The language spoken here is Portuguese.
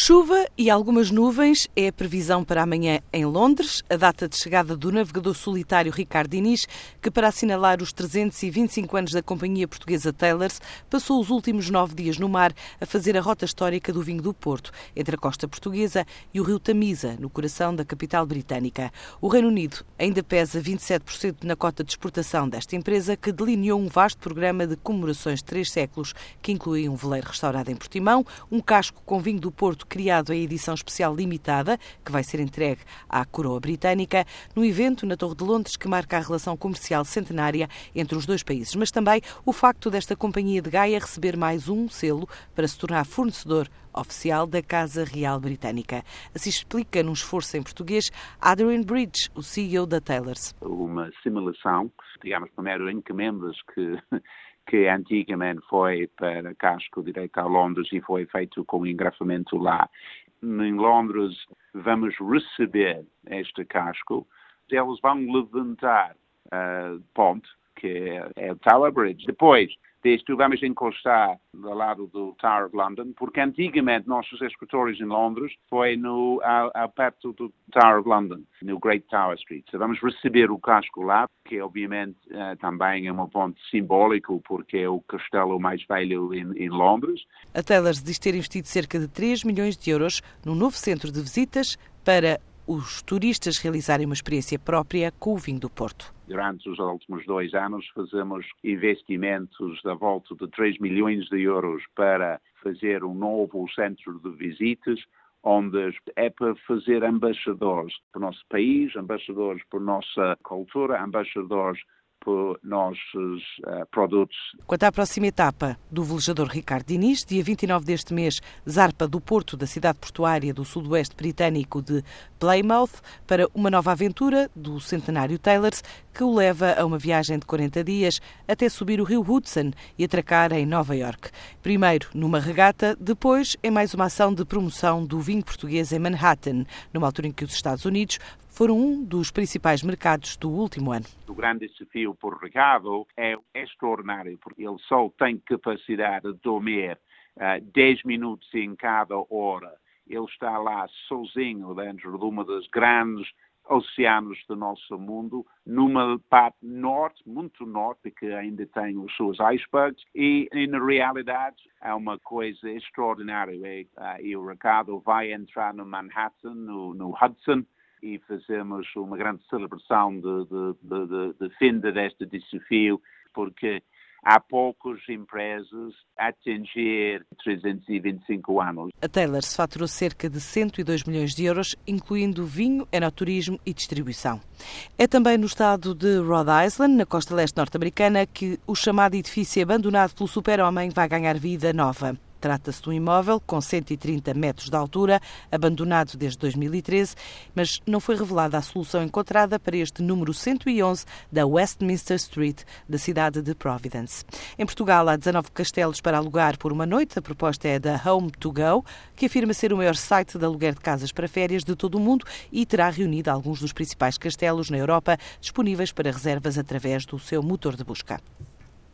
Chuva e algumas nuvens é a previsão para amanhã em Londres, a data de chegada do navegador solitário Ricardo Diniz, que para assinalar os 325 anos da companhia portuguesa Taylors, passou os últimos nove dias no mar a fazer a rota histórica do vinho do Porto, entre a costa portuguesa e o rio Tamisa, no coração da capital britânica. O Reino Unido ainda pesa 27% na cota de exportação desta empresa, que delineou um vasto programa de comemorações de três séculos, que inclui um veleiro restaurado em Portimão, um casco com vinho do Porto criado em edição especial limitada, que vai ser entregue à coroa britânica, no evento na Torre de Londres que marca a relação comercial centenária entre os dois países, mas também o facto desta companhia de Gaia receber mais um selo para se tornar fornecedor oficial da Casa Real Britânica. Assim explica num esforço em português Adrian Bridge, o CEO da Taylors. Uma simulação, digamos, primeiro encomendas que que antigamente foi para casco direito a Londres e foi feito com engrafamento lá. Em Londres vamos receber este casco, eles vão levantar a ponte, que é o Tower Bridge. Depois, disto vamos encostar do lado do Tower of London, porque antigamente nossos escritórios em Londres foi no, ao, ao perto do Tower of London, no Great Tower Street. So vamos receber o casco lá, que obviamente uh, também é um ponto simbólico, porque é o castelo mais velho em, em Londres. A Taylors diz ter investido cerca de 3 milhões de euros no novo centro de visitas para os turistas realizarem uma experiência própria com o vinho do Porto. Durante os últimos dois anos fazemos investimentos da volta de 3 milhões de euros para fazer um novo centro de visitas, onde é para fazer embaixadores para o nosso país, embaixadores para a nossa cultura, embaixadores por nossos uh, produtos. Quanto à próxima etapa do velejador Ricardo Diniz, dia 29 deste mês, zarpa do porto da cidade portuária do sudoeste britânico de Plymouth para uma nova aventura do centenário Taylors, que o leva a uma viagem de 40 dias até subir o rio Hudson e atracar em Nova York. Primeiro numa regata, depois em mais uma ação de promoção do vinho português em Manhattan, numa altura em que os Estados Unidos foram um dos principais mercados do último ano. O grande desafio por Ricardo é extraordinário, porque ele só tem capacidade de dormir uh, 10 minutos em cada hora. Ele está lá sozinho dentro de uma das grandes oceanos do nosso mundo, numa parte norte, muito norte, que ainda tem os seus icebergs, e, e na realidade é uma coisa extraordinária. E, uh, e o Ricardo vai entrar no Manhattan, no, no Hudson, e fazemos uma grande celebração de, de, de, de fim deste desafio, porque há poucas empresas a atingir 325 anos. A Taylor faturou cerca de 102 milhões de euros, incluindo vinho, enoturismo e distribuição. É também no estado de Rhode Island, na costa leste norte-americana, que o chamado edifício abandonado pelo super-homem vai ganhar vida nova. Trata-se de um imóvel com 130 metros de altura, abandonado desde 2013, mas não foi revelada a solução encontrada para este número 111 da Westminster Street, da cidade de Providence. Em Portugal, há 19 castelos para alugar por uma noite. A proposta é da Home to Go, que afirma ser o maior site de aluguer de casas para férias de todo o mundo e terá reunido alguns dos principais castelos na Europa disponíveis para reservas através do seu motor de busca.